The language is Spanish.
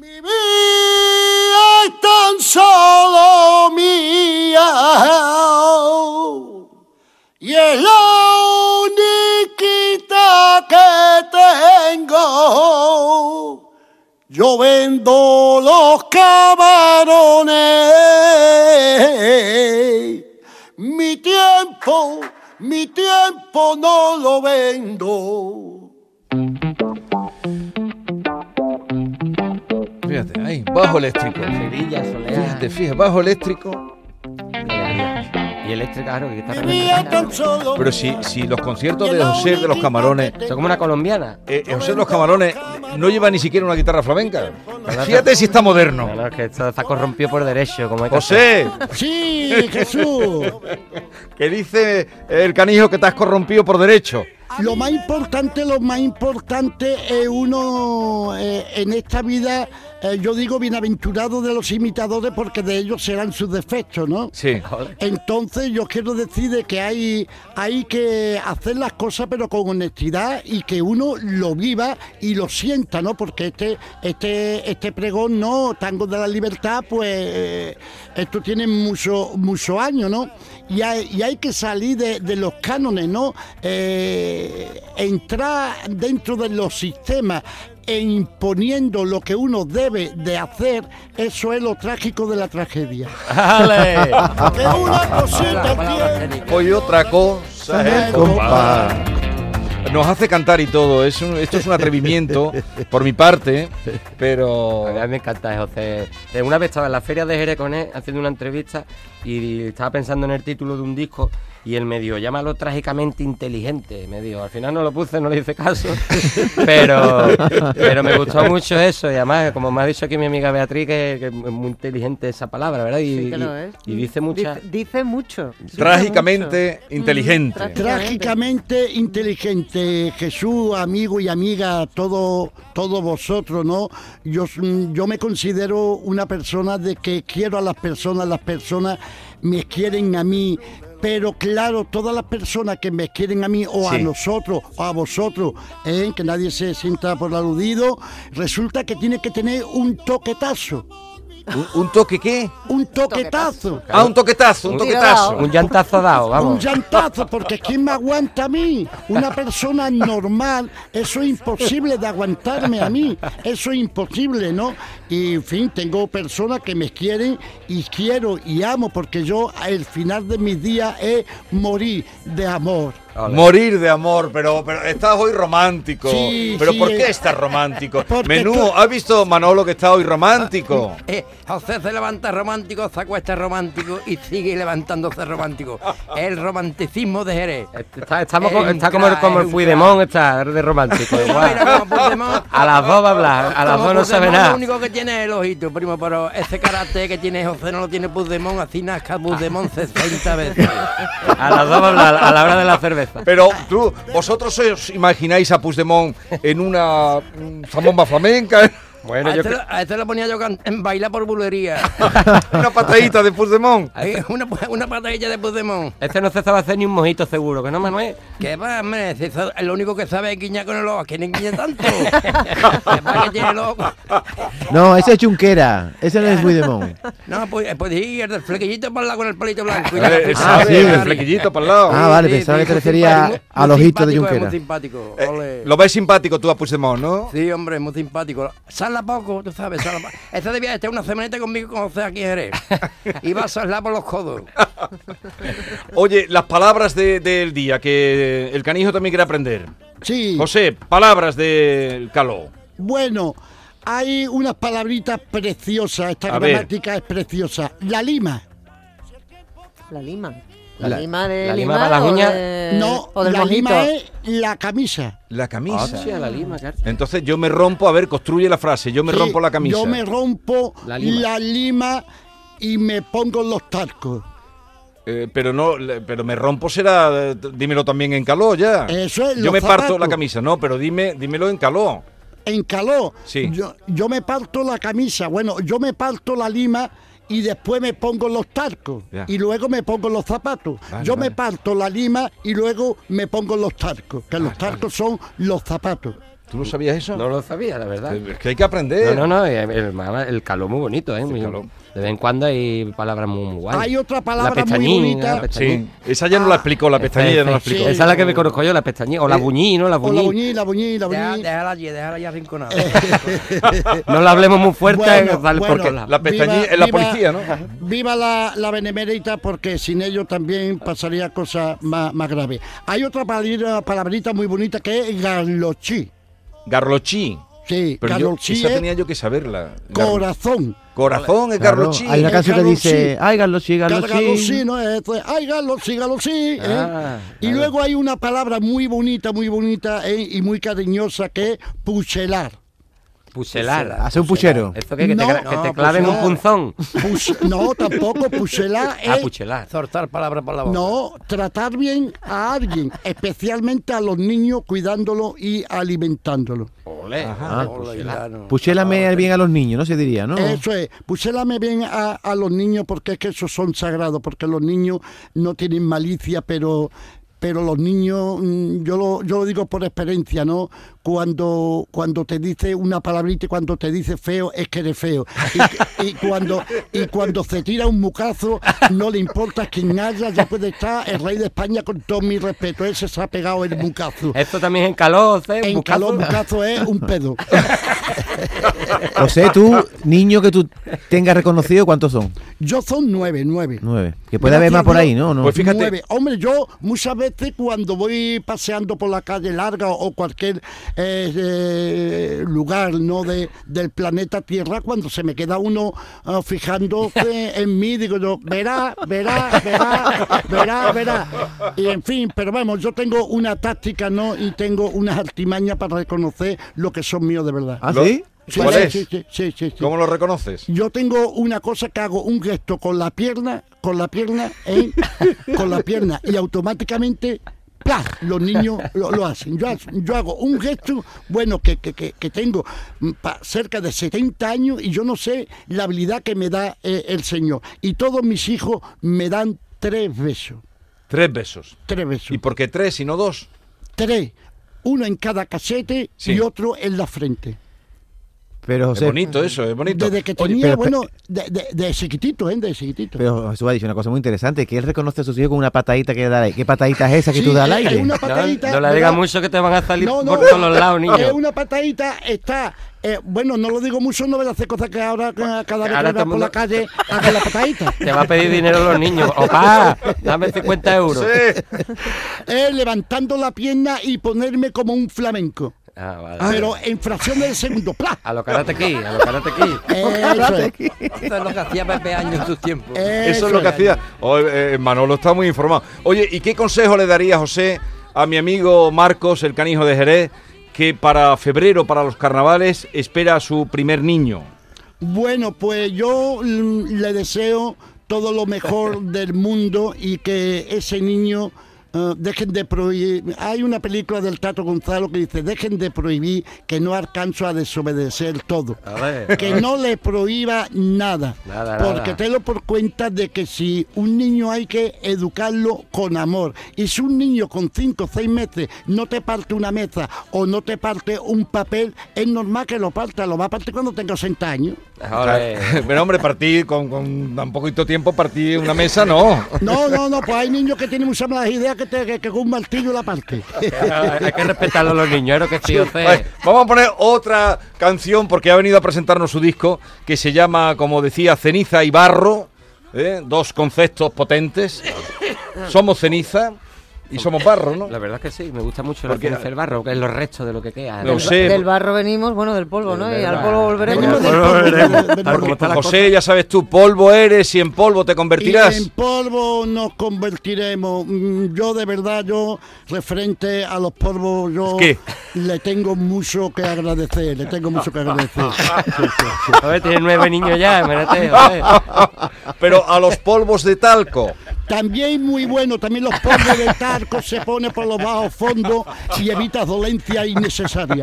Mi vida es tan solo mía y es la única que tengo. Yo vendo los camarones, mi tiempo, mi tiempo no lo vendo. Fíjate, ahí, bajo eléctrico. Sevilla. Fíjate, fíjate, bajo eléctrico. Y eléctrica, claro, que solo Pero si, si los conciertos de José de los Camarones, Son como una colombiana. eh, José de los Camarones no lleva ni siquiera una guitarra flamenca. Fíjate si está moderno. No, no, es que esto está corrompido por derecho, como hay que José, Sí, Jesús. que dice el canijo que te has corrompido por derecho. Lo más importante, lo más importante es uno eh, en esta vida, eh, yo digo bienaventurado de los imitadores porque de ellos serán sus defectos, ¿no? Sí. Entonces yo quiero decir de que hay, hay que hacer las cosas pero con honestidad y que uno lo viva y lo sienta, ¿no? Porque este, este, este pregón, ¿no? Tango de la Libertad, pues eh, esto tiene muchos muchos años, ¿no? Y hay, y hay que salir de, de los cánones, ¿no? Eh, entrar dentro de los sistemas e imponiendo lo que uno debe de hacer, eso es lo trágico de la tragedia. ¡Ale! Que una cosita tiene. Hoy otra cosa es. Nos hace cantar y todo. Es un- esto es un atrevimiento por mi parte, pero. A mí me encanta José. Eh, Una vez estaba en la feria de Jerez con él haciendo una entrevista y estaba pensando en el título de un disco y él me dijo, llámalo trágicamente inteligente. Me dijo, al final no lo puse, no le hice caso, pero, pero me gustó mucho eso y además, como me ha dicho aquí mi amiga Beatriz, que, que es muy inteligente esa palabra, ¿verdad? Y, Sí que lo es. y dice mucha... Dice, dice mucho. dice Trágicamente mucho. inteligente. Mm, Trágicamente inteligente, Jesús, amigo y amiga, todos todos vosotros, ¿no? Yo, mm, yo me considero una persona de que quiero a las personas, las personas me quieren a mí, pero claro, todas las personas que me quieren a mí o a nosotros o a vosotros, ¿eh? que nadie se sienta por aludido, resulta que tiene que tener un toquetazo, ¿Un, un toque qué? un toquetazo. Ah, un toquetazo, un Un toquetazo. Un llantazo dado, Un vamos. llantazo, porque ¿quién me aguanta a mí? Una persona normal, eso es imposible de aguantarme a mí, eso es imposible, ¿no? Y en fin, tengo personas que me quieren y quiero y amo, porque yo al final de mis días es morir de amor. Morir de amor, pero, pero estás hoy romántico. Sí, pero sí, ¿por qué eh, estás romántico? tú- ¿has visto Manolo que está hoy romántico? Eh, José se levanta romántico, se acuesta romántico y sigue levantándose romántico. El romanticismo de Jerez. Está, estamos co- Es un está como, el- como el Puigdemont, está de romántico. igual. A las dos va a hablar, a las como dos no sabe nada. Lo único que tiene es el ojito, primo, pero ese carácter que tiene José no lo tiene Puigdemont, así nazca Puigdemont 60 veces. A las dos va a hablar, a la hora de la cerveza. Pero tú, vosotros os imagináis a Puigdemont en una zambomba flamenca, Bueno, a, yo este, creo- a este lo ponía yo en bailar por bulería. una patadita de Puigdemont. Ahí, una, una patadilla de Puigdemont. Este no se sabe hacer ni un mojito seguro, que no, Manuel. ¿Qué va, hombre? Si eso es lo único que sabe es guiñar con el ojo. ¿Quién guiña tanto? ¿Qué va que tiene el ojo? No, ese es Junquera. Ese no es Puigdemont. No, pues, pues sí, el del flequillito para el lado con el palito blanco. y Eh, la eh, sabe, sí. el flequillito para el lado. Ah, vale, pensaba que te refería al ojito de es Junquera. Muy simpático. Eh, lo ves simpático tú a Puigdemont, ¿no? Sí, hombre, muy simpático. Sala poco, tú sabes, poco. Este debía estar una semanita conmigo con José aquí Jerez. Iba a salar por los codos. Oye, las palabras de- del día que el canijo también quiere aprender. Sí, José, palabras del caló. bueno, hay unas palabritas preciosas, esta A ver. gramática es preciosa. La lima. La lima. La, La- lima de la lima limar para las uñas. de- no, o del la mojito. lima es la camisa. La camisa. Hostia, la lima. Entonces yo me rompo, a ver, construye la frase, yo me Sí, rompo la camisa. Yo me rompo La la lima. y me pongo los talcos. Eh, pero no, pero me rompo será, eh, dímelo también en caló ya. Eso es, Yo me parto la camisa, no, pero dime, dímelo en caló. En calor, Sí. yo, yo me parto la camisa, bueno, yo me parto la lima y después me pongo los talcos Ya. y luego me pongo los zapatos. Vale, yo vale. me parto la lima y luego me pongo los talcos, que los talcos son los zapatos. ¿Tú lo sabías eso? No lo sabía, la verdad. Es que hay que aprender. No, no, no, el, el, el calor muy bonito, ¿eh? Muy- calor. de vez en cuando hay palabras muy, muy guays. Hay otra palabra la muy bonita. la. Sí, esa ya no la explicó, la pestañilla no la Sí, explicó. Esa es la que me conozco yo, la pestañina. O la buñí, ¿no? La O la buñí. buñí, la buñí, la Deja- buñí. Déjala allí, déjala allí arrinconada. No la hablemos muy fuerte, Bueno, bueno, porque la... La pestañilla es la policía, ¿no? Viva la, la benemérita porque sin ello también pasaría cosas más, más graves. Hay otra palabrita, palabrita muy bonita que es garlochí. Garlochí. Sí, Pero yo, garlochí esa es tenía yo que saberla. Corazón. Corazón es Claro, garlochí. hay una canción que dice, sí. ay, Garlochi, Garlochi. Garlochí, no es, es, ay, garlochí, garlochí. ¿eh? Ah, y luego hay una palabra muy bonita, muy bonita ¿eh? y muy cariñosa que es puchelar. Pucelar. Hace un puchero. ¿Esto qué? ¿Que te, No, gra- que te no, claven un no. punzón? Pus- no, tampoco, puchelar Ah, es puchelar. Soltar palabras por la boca. No, tratar bien a alguien, especialmente a los niños, cuidándolo y alimentándolo. Ole. Ah, Hola, Hilano. Puchélame bien a los niños, ¿no? Se diría, ¿no? Eso es, pusélame bien a, a los niños porque es que esos son sagrados, porque los niños no tienen malicia, pero pero los niños, mm, yo lo, yo lo digo por experiencia, ¿no? Cuando, cuando te dice una palabrita y cuando te dice feo, es que eres feo. Y, y cuando, y cuando se tira un mucazo, no le importa quién haya, ya puede estar el rey de España con todo mi respeto, ese se ha pegado el mucazo. Esto también en calor, ¿eh? En Bucazo. calor, mucazo es un pedo. José, tú, niño que tú tengas reconocido, ¿cuántos son? Yo son nueve, nueve. Nueve. Que puede haber más por ahí, ¿no? ¿No? Pues fíjate- Nueve. Hombre, yo muchas veces cuando voy paseando por la calle larga o cualquier eh, eh, lugar no de, del planeta Tierra, cuando se me queda uno ah, fijándose en mí, digo yo, verá, verá, verá, verá, verá. Y en fin, pero vamos, yo tengo una táctica, ¿no? Y tengo unas artimañas para reconocer lo que son míos de verdad. ¿Ah, sí? Sí, ¿Cuál es? sí, sí, sí, sí, sí. ¿Cómo lo reconoces? Yo tengo una cosa que hago un gesto con la pierna, con la pierna, ¿eh? con la pierna y automáticamente los niños lo, lo hacen. Yo, hago- yo hago un gesto, bueno, que, que, que, tengo mm, pa- cerca de 70 años y yo no sé la habilidad que me da eh, el Señor. Y todos mis hijos me dan tres besos. Tres besos. Tres besos. ¿Y por qué tres y no dos? Tres. Uno en cada casete Sí. y otro en la frente. Pero Es bonito eso, es bonito. Desde que Oye, tenía, pero- bueno, de, de, de chiquitito, ¿eh? De chiquitito. pero Jesús ha dicho una cosa muy interesante, que él reconoce a sus hijos con una patadita que da ¿Qué patadita es esa que Sí, tú das al aire? una No, patadita, no le ¿verdad? digas mucho que te van a salir No, no, por todos los lados, niño. Es una patadita, está. eh, bueno, no lo digo mucho, no voy a hacer cosas que ahora ca- cada vez que Ahora el por la calle haga la patadita. Te va a pedir dinero los niños. Opa, dame 50 euros. Sí. Levantando la pierna y ponerme como un flamenco. Ah, vale. Pero en fracciones de segundo. ¡Pla! A lo karate aquí, a lo karate aquí. Eso es lo que hacía Pepe Año en sus tiempos. Eso es lo que hacía. Oh, eh, Manolo está muy informado. Oye, ¿y qué consejo le daría José a mi amigo Marcos, el canijo de Jerez, que para febrero, para los carnavales, espera a su primer niño? Bueno, pues yo mm, le deseo todo lo mejor del mundo y que ese niño eh, dejen de prohibir. Hay una película del Tato Gonzalo que dice, dejen de prohibir que no alcanzo a desobedecer todo. A ver. Que no le prohíba nada. Nada, porque nada. te lo por cuenta de que si un niño hay que educarlo con amor. Y si un niño con 5 o 6 meses no te parte una mesa o no te parte un papel, es normal que lo parta. Lo va a partir cuando tenga 60 años. Ole. Pero hombre, partí con, con tan poquito tiempo, partí una mesa, no. No, no, no, pues hay niños que tienen muchas malas ideas que, te, que, que con un martillo la parte. Hay que respetarlo a los niños, que sí, José. Vale, vamos a poner otra canción porque ha venido a presentarnos su disco que se llama, como decía, Ceniza y Barro. ¿eh? Dos conceptos potentes. Somos ceniza y somos barro, ¿no? La verdad es que sí, me gusta mucho Porque- del barro, que es los restos de lo que queda. Lo. Del barro venimos, bueno, del polvo, ¿no? Y al polvo volveremos. Del polvo, veremos. la José, ya sabes tú, polvo eres y en polvo te Y convertirás. en polvo nos convertiremos. Mm, Yo de verdad, yo referente a los polvos, yo ¿Qué? le tengo mucho que agradecer, le tengo mucho que agradecer. Sí, sí, sí. A ver, tiene nueve niños ya, José. Pero a los polvos de talco. También muy bueno, también los polvos de tarco se pone por los bajos fondos y evita dolencia innecesaria.